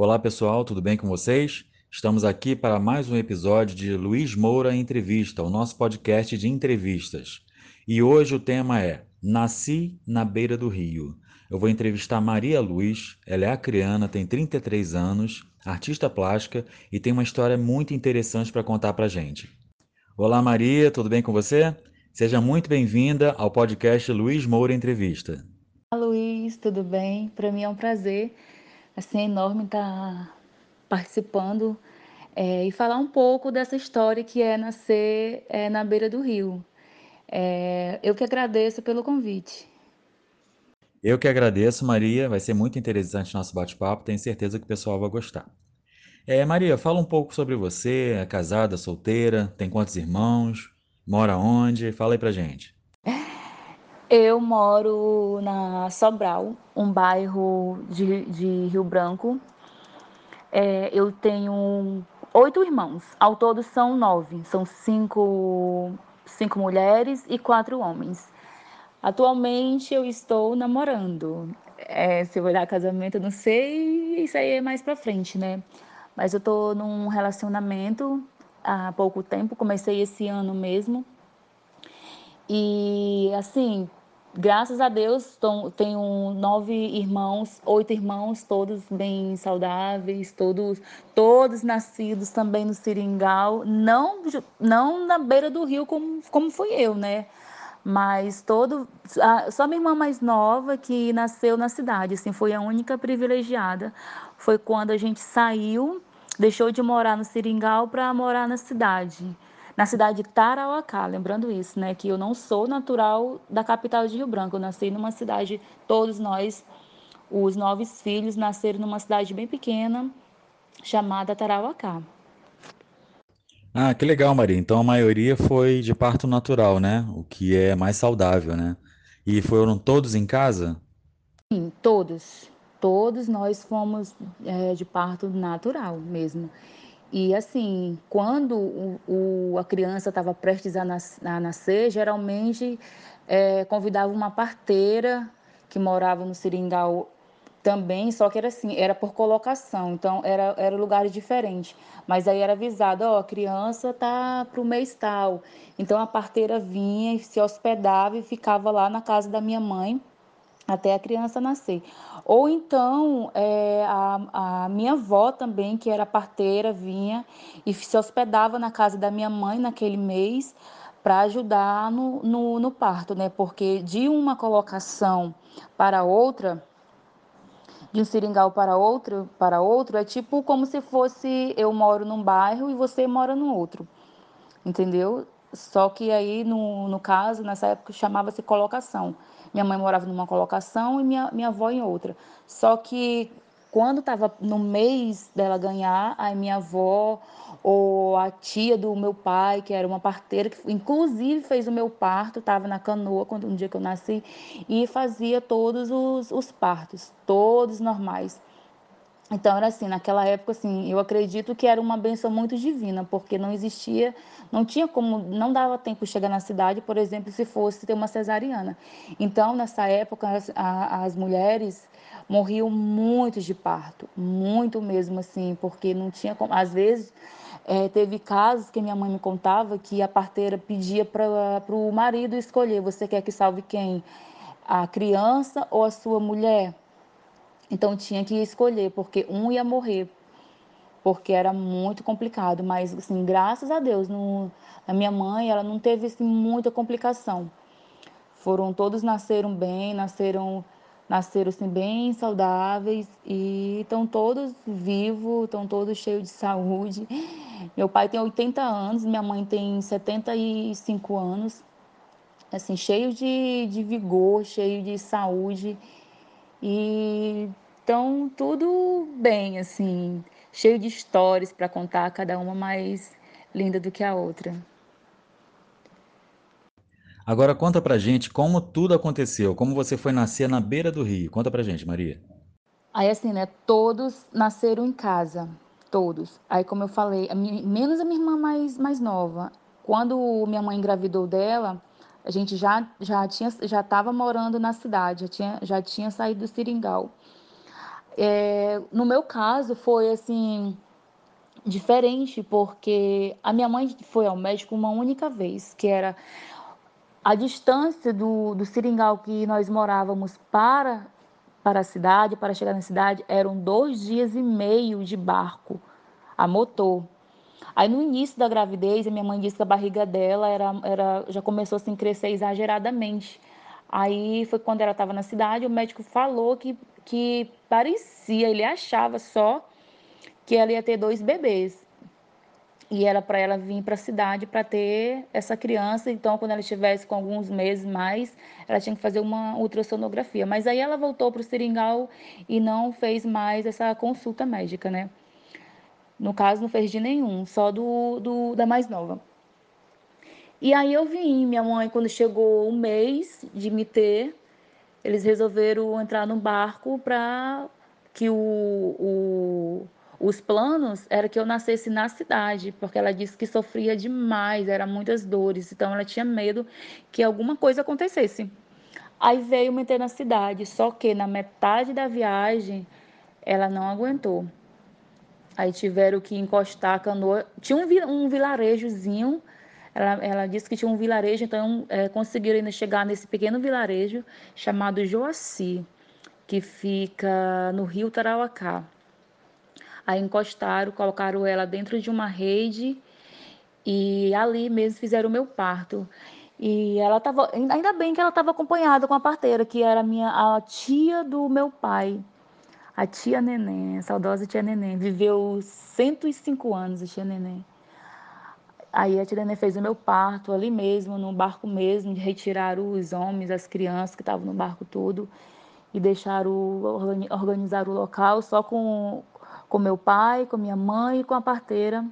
Olá pessoal, tudo bem com vocês? Estamos aqui para mais um episódio de Luiz Moura Entrevista, o nosso podcast de entrevistas. E hoje o tema é Nasci na beira do rio. Eu vou entrevistar Maria Luz, ela é acriana, tem 33 anos, artista plástica e tem uma história muito interessante para contar para gente. Olá Maria, tudo bem com você? Seja muito bem-vinda ao podcast Luiz Moura Entrevista. Olá Luiz, tudo bem? Para mim é um prazer assim, enorme estar participando é, e falar um pouco dessa história que é nascer é, na beira do rio. É, eu que agradeço pelo convite. Eu que agradeço, Maria. Vai ser muito interessante nosso bate-papo. Tenho certeza que o pessoal vai gostar. É, Maria, fala um pouco sobre você. É casada, solteira? Tem quantos irmãos? Mora onde? Fala aí pra gente. Eu moro na Sobral, um bairro de, de Rio Branco. É, eu tenho oito irmãos. Ao todo são nove. São cinco, cinco mulheres e quatro homens. Atualmente eu estou namorando. É, se eu olhar casamento, eu não sei, isso aí é mais pra frente, né? Mas eu tô num relacionamento há pouco tempo, comecei esse ano mesmo. E assim, graças a Deus, tenho nove irmãos, oito irmãos, todos bem saudáveis, todos, todos nascidos também no Seringal, não, não na beira do rio como, como fui eu, né? Mas todo, só minha irmã mais nova que nasceu na cidade, assim, foi a única privilegiada. Foi quando a gente saiu, deixou de morar no Seringal para morar na cidade na cidade de Tarauacá, lembrando isso, né, que eu não sou natural da capital de Rio Branco, eu nasci numa cidade, todos nós, os nove filhos, nasceram numa cidade bem pequena, chamada Tarauacá. Ah, que legal, Maria. Então a maioria foi de parto natural, né? O que é mais saudável, né? E foram todos em casa? Sim, todos. Todos nós fomos é, de parto natural mesmo. E assim, quando o, o, a criança estava prestes a, nas, a, nascer, geralmente é, convidava uma parteira que morava no Seringal também, só que era assim, era por colocação, então era, era lugares diferentes. Mas aí era avisado, ó, a criança tá para o mês tal. Então a parteira vinha se hospedava e ficava lá na casa da minha mãe até a criança nascer. Ou então, é, a, a, minha avó também, que era parteira, vinha e se hospedava na casa da minha mãe naquele mês para ajudar no, no, no, parto, né? Porque de uma colocação para outra, de um seringal para outro, para outro, é tipo como se fosse eu moro num bairro e você mora no outro, entendeu? Só que aí, no, no caso, nessa época, chamava-se colocação. Minha mãe morava numa colocação e minha, minha avó em outra. Só que quando estava no mês dela ganhar, aí minha avó ou a tia do meu pai, que era uma parteira, que inclusive fez o meu parto, estava na canoa quando um dia que eu nasci, e fazia todos os, os partos, todos normais. Então era assim, naquela época assim, eu acredito que era uma benção muito divina, porque não existia, não tinha como, não dava tempo de chegar na cidade, por exemplo, se fosse ter uma cesariana. Então, nessa época, as, as mulheres morriam muito de parto, muito mesmo assim, porque não tinha como, às vezes é, teve casos que minha mãe me contava que a parteira pedia para o marido escolher, você quer que salve quem? A criança ou a sua mulher? Então tinha que escolher, porque um ia morrer, porque era muito complicado. Mas, assim, graças a Deus, no, a minha mãe, ela não teve assim, muita complicação. Foram todos nasceram bem, nasceram nasceram assim, bem saudáveis e estão todos vivos, estão todos cheios de saúde. Meu pai tem 80 anos, minha mãe tem 75 anos, assim, cheio de, de vigor, cheio de saúde. E então tudo bem, assim, cheio de histórias para contar, cada uma mais linda do que a outra. Agora conta pra gente como tudo aconteceu, como você foi nascer na beira do rio. Conta pra gente, Maria. Aí assim, né, todos nasceram em casa, todos. Aí como eu falei, a minha, menos a minha irmã mais mais nova. Quando minha mãe engravidou dela, a gente já já tinha já estava morando na cidade, já tinha já tinha saído do Seringal. É, no meu caso, foi assim diferente, porque a minha mãe foi ao médico uma única vez, que era a distância do, do seringal que nós morávamos para, para a cidade, para chegar na cidade, eram dois dias e meio de barco a motor. Aí no início da gravidez, a minha mãe disse que a barriga dela era, era, já começou assim, a crescer exageradamente. Aí foi quando ela estava na cidade, o médico falou que, que parecia, ele achava só que ela ia ter dois bebês. E era para ela vir para a cidade para ter essa criança. Então, quando ela estivesse com alguns meses mais, ela tinha que fazer uma ultrassonografia. Mas aí ela voltou para o seringal e não fez mais essa consulta médica, né? No caso, não fez de nenhum, só do, do da mais nova. E aí eu vim, minha mãe, quando chegou um mês de me ter, eles resolveram entrar no barco para que o, o, os planos era que eu nascesse na cidade, porque ela disse que sofria demais, eram muitas dores, então ela tinha medo que alguma coisa acontecesse. Aí veio me ter na cidade, só que na metade da viagem ela não aguentou. Aí tiveram que encostar a canoa. Tinha um, um vilarejozinho. Ela, ela, disse que tinha um vilarejo, então é, conseguiram ainda chegar nesse pequeno vilarejo chamado Joaci, que fica no rio Tarauacá. Aí encostaram, colocaram ela dentro de uma rede e ali mesmo fizeram o meu parto. E ela estava, ainda bem que ela estava acompanhada com a parteira, que era minha a tia do meu pai. A tia Neném, a saudosa tia Neném, viveu 105 anos, a tia Neném. Aí a tia Neném fez o meu parto ali mesmo, no barco mesmo, retiraram os homens, as crianças que estavam no barco todo e deixaram organizar o local só com com meu pai, com minha mãe e com a parteira.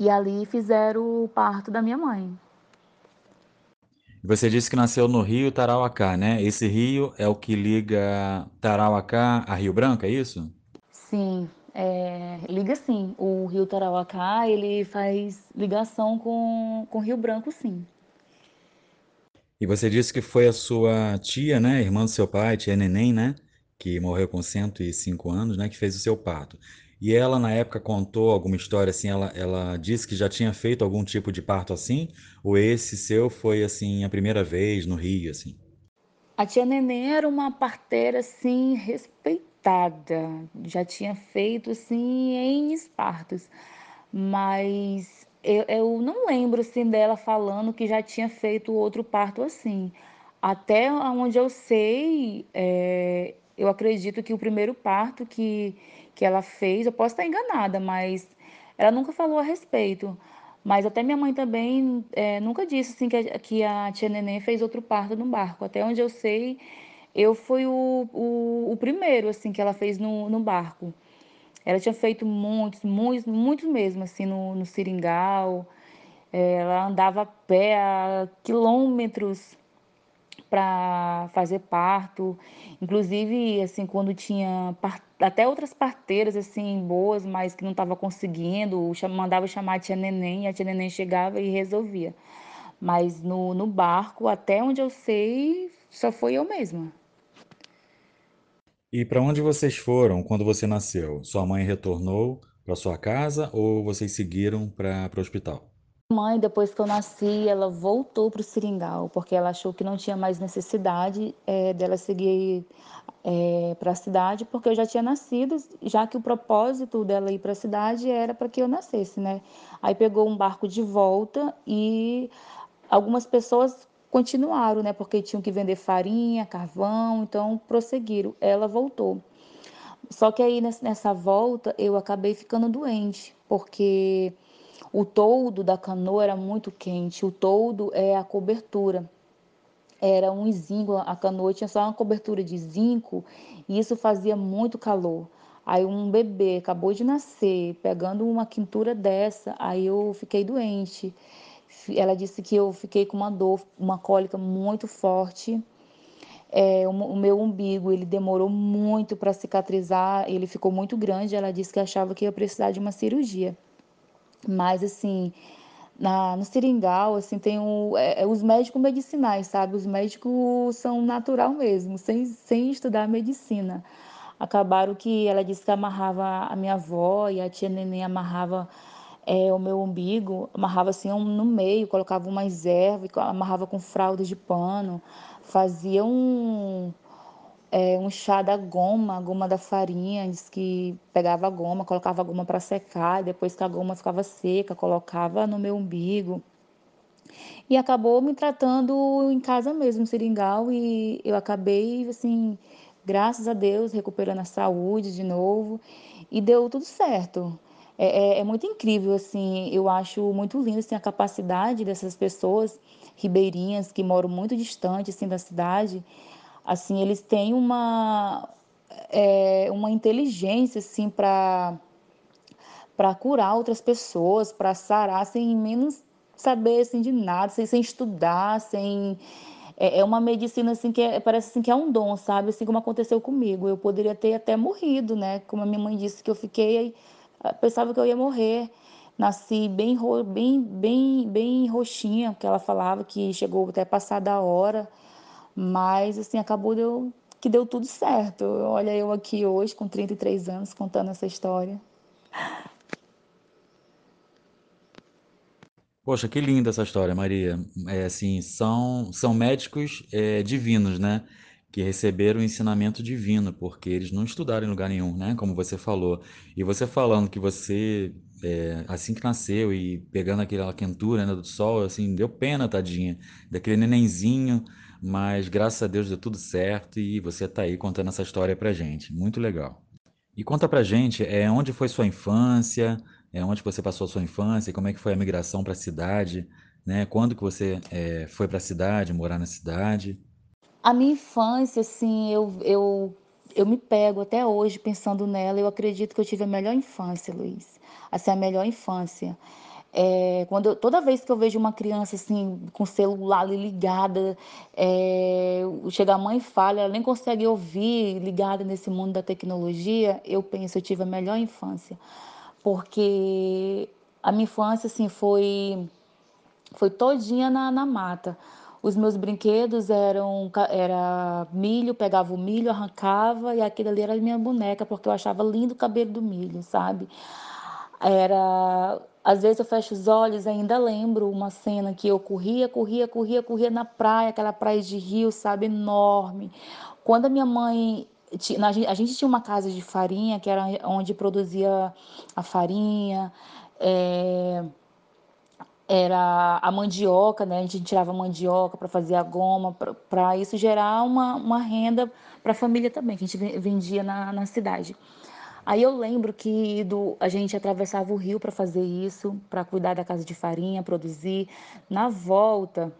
E ali fizeram o parto da minha mãe. Você disse que nasceu no Rio Tarauacá, né? Esse rio é o que liga Tarauacá a Rio Branco, é isso? Sim, é, liga sim. O Rio Tarauacá, ele faz ligação com, com Rio Branco, sim. E você disse que foi a sua tia, né? Irmã do seu pai, tia Neném, né? Que morreu com 105 anos, né? Que fez o seu parto. E ela, na época, contou alguma história assim? Ela, ela disse que já tinha feito algum tipo de parto assim? Ou esse seu foi, assim, a primeira vez no Rio, assim? A tia Neném era uma parteira, assim, respeitada. Já tinha feito, assim, em partos. Mas eu, eu não lembro, assim, dela falando que já tinha feito outro parto assim. Até onde eu sei, é, eu acredito que o primeiro parto que que ela fez, eu posso estar enganada, mas ela nunca falou a respeito. Mas até minha mãe também é, nunca disse assim, que, a, que a tia Neném fez outro parto no barco. Até onde eu sei, eu fui o, o, o primeiro assim que ela fez no, no barco. Ela tinha feito muitos, muitos, muitos mesmo, assim, no, no seringal. É, ela andava a pé a quilômetros para fazer parto. Inclusive, assim, quando tinha até outras parteiras assim boas, mas que não estava conseguindo, mandava chamar a tia Neném, a tia Neném chegava e resolvia. Mas no, no barco, até onde eu sei, só foi eu mesma. E para onde vocês foram quando você nasceu? Sua mãe retornou para sua casa ou vocês seguiram para o hospital? Mãe, depois que eu nasci, ela voltou para o seringal, porque ela achou que não tinha mais necessidade é, dela seguir é, para a cidade, porque eu já tinha nascido, já que o propósito dela ir para a cidade era para que eu nascesse, né? Aí pegou um barco de volta e algumas pessoas continuaram, né? Porque tinham que vender farinha, carvão, então prosseguiram. Ela voltou. Só que aí nessa volta eu acabei ficando doente, porque o toldo da canoa era muito quente. O toldo é a cobertura. Era um zinco, a canoa tinha só uma cobertura de zinco e isso fazia muito calor. Aí um bebê acabou de nascer, pegando uma quintura dessa, aí eu fiquei doente. Ela disse que eu fiquei com uma dor, uma cólica muito forte. É, o, meu umbigo ele demorou muito para cicatrizar, ele ficou muito grande. Ela disse que achava que ia precisar de uma cirurgia. Mas, assim, na, no seringal, assim, tem o, é, é, os médicos medicinais, sabe? Os médicos são natural mesmo, sem, sem estudar medicina. acabaram que ela disse que amarrava a minha avó e a tia Neném amarrava é, o meu umbigo, amarrava assim no meio, colocava umas ervas, amarrava com fraldas de pano, fazia um, é, um chá da goma, goma da farinha, diz que pegava a goma, colocava a goma para secar, depois que a goma ficava seca, colocava no meu umbigo. E acabou me tratando em casa mesmo, seringal, e eu acabei, assim, graças a Deus, recuperando a saúde de novo, e deu tudo certo. É, é, é, muito incrível, assim, eu acho muito lindo assim, a capacidade dessas pessoas ribeirinhas que moram muito distante assim, da cidade, assim, eles têm uma, é, uma inteligência assim, para para curar outras pessoas, para sarar sem menos saber assim, de nada, sem, sem estudar, sem é, é uma medicina assim que é, parece assim que é um dom, sabe? Assim como aconteceu comigo. Eu poderia ter até morrido, né? Como a minha mãe disse que eu fiquei pensava que eu ia morrer. Nasci bem, bem, bem, bem roxinha, que ela falava que chegou até passar da hora, mas assim acabou deu, que deu tudo certo. Olha eu aqui hoje com 33 anos contando essa história. Poxa, que linda essa história, Maria. É assim, são são médicos é, divinos, né? que receberam o ensinamento divino, porque eles não estudaram em lugar nenhum, né? Como você falou. E você falando que você, é, assim que nasceu e pegando aquela quentura né, do sol, assim, deu pena, tadinha, daquele nenenzinho, mas graças a Deus deu tudo certo e você tá aí contando essa história pra gente. Muito legal. E conta pra gente, é, onde foi sua infância, é, onde você passou a sua infância, como é que foi a migração para a cidade, né? Quando que você é, foi para a cidade, morar na cidade? A minha infância, assim, eu, eu, eu me pego até hoje pensando nela. Eu acredito que eu tive a melhor infância, Luiz. Assim, a melhor infância. É, quando eu, toda vez que eu vejo uma criança assim com o celular ligada, é, chega a mãe e fala, ela nem consegue ouvir ligada nesse mundo da tecnologia, eu penso, eu tive a melhor infância, porque a minha infância assim foi foi todinha na, na mata. Os meus brinquedos eram era milho, pegava o milho, arrancava e aquilo ali era minha boneca, porque eu achava lindo o cabelo do milho, sabe? Era às vezes eu fecho os olhos ainda lembro uma cena que eu corria, corria, corria, corria na praia, aquela praia de rio, sabe, enorme. Quando a minha mãe a gente tinha uma casa de farinha que era onde produzia a farinha, é, era a mandioca, né? A gente tirava a mandioca para fazer a goma, para isso gerar uma, uma renda para a família também, que a gente vendia na, na cidade. Aí eu lembro que do, a gente atravessava o rio para fazer isso, para cuidar da casa de farinha, produzir. Na volta,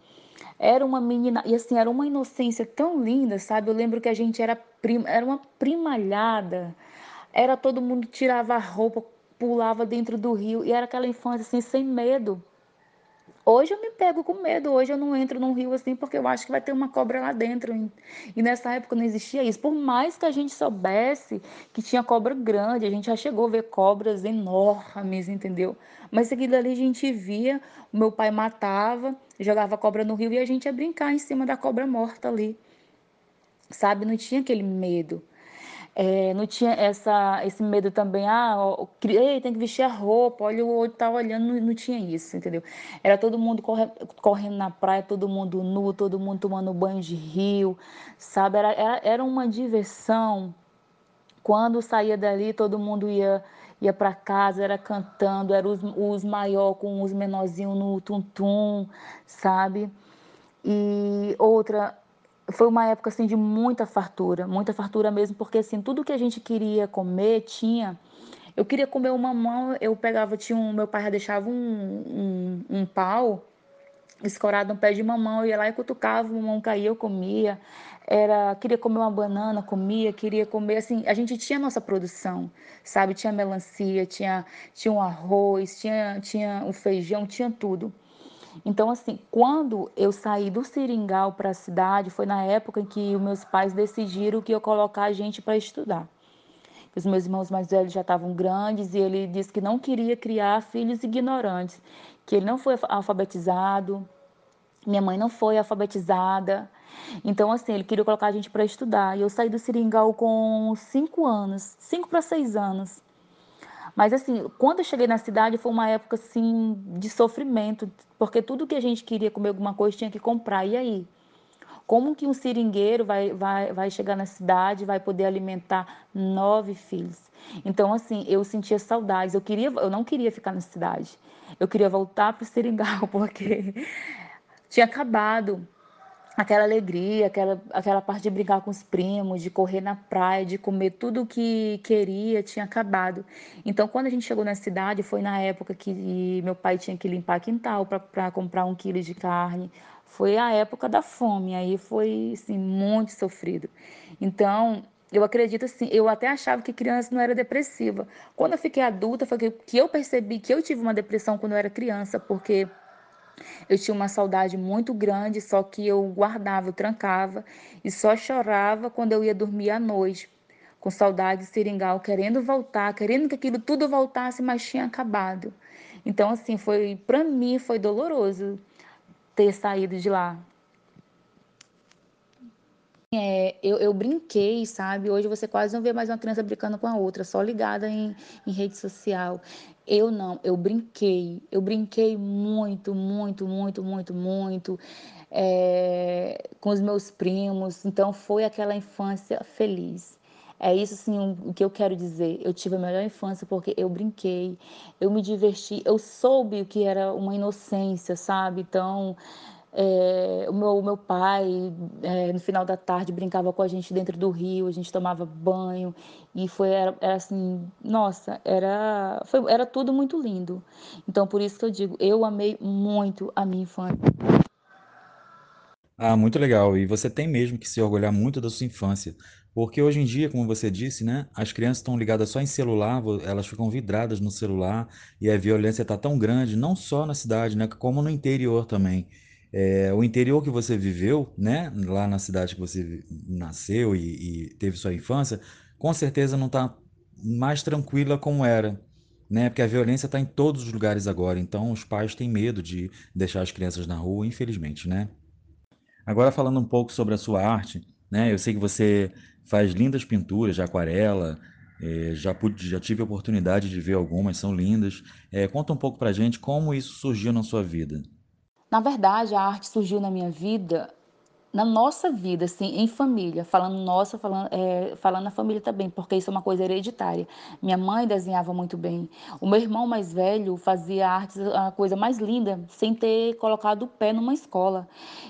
era uma menina, e assim, era uma inocência tão linda, sabe? Eu lembro que a gente era, prima, era uma primalhada, era todo mundo tirava a roupa, pulava dentro do rio, e era aquela infância assim, sem medo Hoje eu me pego com medo, hoje eu não entro num rio assim porque eu acho que vai ter uma cobra lá dentro. E nessa época não existia isso. Por mais que a gente soubesse que tinha cobra grande, a gente já chegou a ver cobras enormes, entendeu? Mas aquilo ali a gente via, o meu pai matava, jogava cobra no rio e a gente ia brincar em cima da cobra morta ali. Sabe? Não tinha aquele medo. É, não tinha essa, esse medo também, ah, ó, ei, tem que vestir a roupa, olha o outro tá olhando, não, não, tinha isso, entendeu? Era todo mundo corre, correndo na praia, todo mundo nu, todo mundo tomando banho de rio, sabe? Era, era, era uma diversão. Quando saía dali, todo mundo ia ia para casa, era cantando, era os, os maior com os menorzinhos no tum-tum, sabe? E outra, foi uma época assim de muita fartura, muita fartura mesmo, porque assim, tudo que a gente queria comer tinha. Eu queria comer uma mão, eu pegava, tinha um, meu pai já deixava um, um, um pau escorado no pé de mamão, ia lá e cutucava, o mamão caía, eu comia. Era, queria comer uma banana, comia, queria comer, assim, a gente tinha nossa produção, sabe? Tinha melancia, tinha, tinha um arroz, tinha, tinha o feijão, tinha tudo. Então, assim, quando eu saí do Seringal para a cidade, foi na época em que os meus pais decidiram que ia colocar a gente para estudar. Os meus irmãos mais velhos já estavam grandes e ele disse que não queria criar filhos ignorantes, que ele não foi alfabetizado, minha mãe não foi alfabetizada. Então, assim, ele queria colocar a gente para estudar. E eu saí do Seringal com cinco anos, cinco para seis anos. Mas assim, quando eu cheguei na cidade foi uma época assim de sofrimento, porque tudo que a gente queria comer alguma coisa tinha que comprar. E aí? Como que um seringueiro vai, vai, vai chegar na cidade, vai poder alimentar nove filhos? Então, assim, eu sentia saudades. Eu, queria, eu não queria ficar na cidade. Eu queria voltar para o seringal, porque tinha acabado aquela alegria, aquela, aquela parte de brincar com os primos, de correr na praia, de comer tudo o que queria, tinha acabado. Então, quando a gente chegou na cidade, foi na época que meu pai tinha que limpar quintal para comprar um quilo de carne. Foi a época da fome, aí foi assim, muito sofrido. Então, eu acredito assim, eu até achava que criança não era depressiva. Quando eu fiquei adulta, foi que eu percebi que eu tive uma depressão quando eu era criança, porque eu tinha uma saudade muito grande, só que eu guardava, eu trancava e só chorava quando eu ia dormir à noite, com saudade de seringal, querendo voltar, querendo que aquilo tudo voltasse, mas tinha acabado. Então, assim, foi para mim foi doloroso ter saído de lá. É, eu, eu, brinquei, sabe? Hoje você quase não vê mais uma criança brincando com a outra, só ligada em, em rede social. Eu não, eu brinquei. Eu brinquei muito, muito, muito, muito, muito é, com os meus primos. Então foi aquela infância feliz. É isso sim o que eu quero dizer. Eu tive a melhor infância porque eu brinquei, eu me diverti, eu soube o que era uma inocência, sabe? Então é, o meu, meu pai, é, no final da tarde, brincava com a gente dentro do rio, a gente tomava banho, e foi era, era assim, nossa, era, foi, era tudo muito lindo. Então, por isso que eu digo, eu amei muito a minha infância. Ah, muito legal. E você tem mesmo que se orgulhar muito da sua infância. Porque hoje em dia, como você disse, né, as crianças estão ligadas só em celular, elas ficam vidradas no celular e a violência está tão grande, não só na cidade, né, como no interior também. É, o interior que você viveu, né, lá na cidade que você nasceu e, e teve sua infância, com certeza não está mais tranquila como era, né? Porque a violência está em todos os lugares agora. Então, os pais têm medo de deixar as crianças na rua, infelizmente, né? Agora falando um pouco sobre a sua arte, né? Eu sei que você faz lindas pinturas de aquarela. É, já, pude, já tive a oportunidade de ver algumas, são lindas. É, conta um pouco pra gente como isso surgiu na sua vida. Na verdade, a arte surgiu na minha vida, na nossa vida, assim, em família. Falando nossa, falando, é, falando na família também, porque isso é uma coisa hereditária. Minha mãe desenhava muito bem. O meu irmão mais velho fazia arte, a coisa mais linda, sem ter colocado o pé numa escola.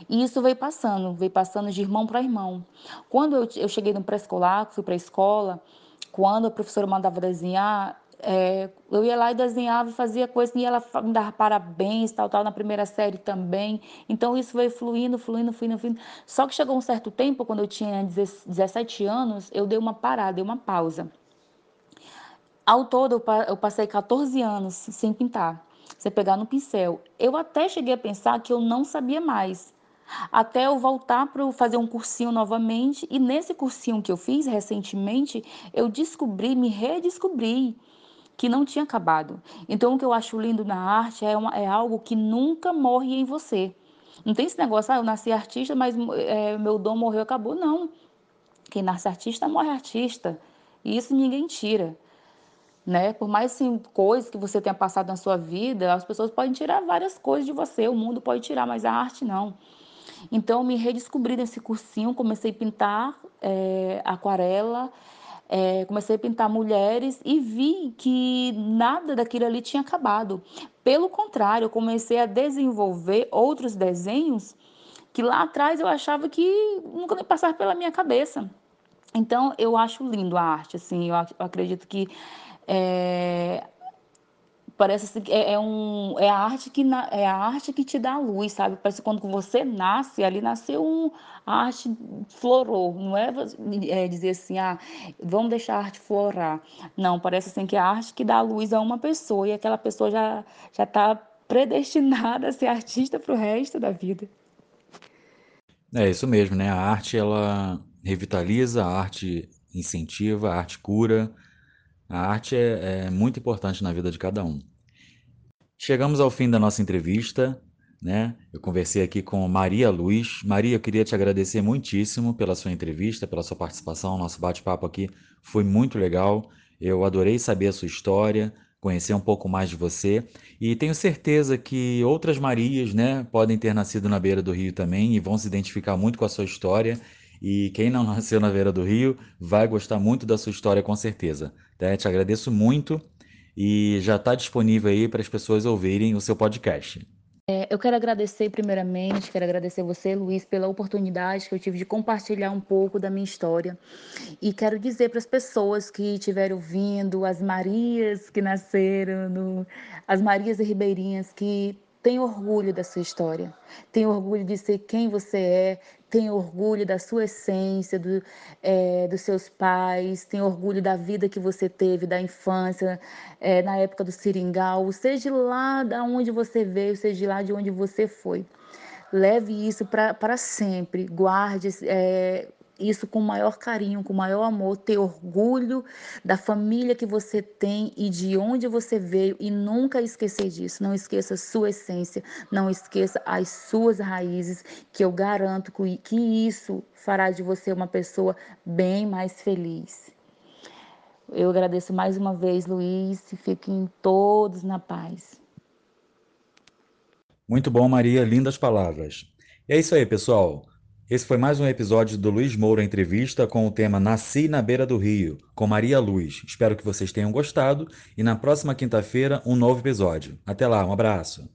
E isso veio passando, veio passando de irmão para irmão. Quando eu, eu cheguei no pré-escolar, fui para a escola, quando a professora mandava desenhar, é, eu ia lá e desenhava e fazia coisa, e ela me dava parabéns, tal, tal, na primeira série também. Então isso veio fluindo, fluindo, fluindo, fluindo. Só que chegou um certo tempo, quando eu tinha 17 anos, eu dei uma parada, dei uma pausa. Ao todo, eu passei 14 anos sem pintar, sem pegar no pincel. Eu até cheguei a pensar que eu não sabia mais. Até eu voltar para fazer um cursinho novamente, e nesse cursinho que eu fiz recentemente, eu descobri, me redescobri que não tinha acabado. Então, o que eu acho lindo na arte é, uma, é algo que nunca morre em você. Não tem esse negócio, ah, eu nasci artista, mas é, meu dom morreu, acabou. Não. Quem nasce artista, morre artista. E isso ninguém tira. Né? Por mais assim, coisas que você tenha passado na sua vida, as pessoas podem tirar várias coisas de você, o mundo pode tirar, mas a arte não. Então, me redescobri nesse cursinho, comecei a pintar é, aquarela, é, comecei a pintar mulheres e vi que nada daquilo ali tinha acabado. Pelo contrário, eu comecei a desenvolver outros desenhos que lá atrás eu achava que nunca nem passar pela minha cabeça. Então, eu acho lindo a arte, assim, eu acredito que é, parece assim, é, é, um, é a arte que na, é a arte que te dá a luz, sabe? Parece que quando você nasce, ali nasceu um a arte florou, não é, é, dizer assim, ah, vamos deixar a arte florar. Não, parece assim que é a arte que dá a luz a uma pessoa e aquela pessoa já já está predestinada a ser artista para o resto da vida. É isso mesmo, né? A arte ela revitaliza, a arte incentiva, a arte cura. A arte é, é muito importante na vida de cada um. Chegamos ao fim da nossa entrevista. né? Eu conversei aqui com Maria Luz. Maria, eu queria te agradecer muitíssimo pela sua entrevista, pela sua participação. Nosso bate-papo aqui foi muito legal. Eu adorei saber a sua história, conhecer um pouco mais de você e tenho certeza que outras Marias, né, podem ter nascido na beira do rio também e vão se identificar muito com a sua história. E quem não nasceu na beira do rio vai gostar muito da sua história com certeza. Tá? Te agradeço muito e já está disponível aí para as pessoas ouvirem o seu podcast. É, eu quero agradecer primeiramente, quero agradecer você, Luiz, pela oportunidade que eu tive de compartilhar um pouco da minha história. E quero dizer para as pessoas que estiverem ouvindo, as Marias que nasceram, no, as Marias e Ribeirinhas que tem orgulho da sua história, tem orgulho de ser quem você é, tem orgulho da sua essência, do, é, dos seus pais, tem orgulho da vida que você teve, da infância, é, na época do seringal, seja lá de onde você veio, seja lá de onde você foi. Leve isso para sempre, guarde, é, isso com maior carinho, com maior amor, ter orgulho da família que você tem e de onde você veio e nunca esquecer disso. Não esqueça a sua essência, não esqueça as suas raízes, que eu garanto que isso fará de você uma pessoa bem mais feliz. Eu agradeço mais uma vez, Luiz, e fiquem todos na paz. Muito bom, Maria, lindas palavras. É isso aí, pessoal. Esse foi mais um episódio do Luiz Moura Entrevista com o tema Nasci na Beira do Rio, com Maria Luz. Espero que vocês tenham gostado e na próxima quinta-feira um novo episódio. Até lá, um abraço.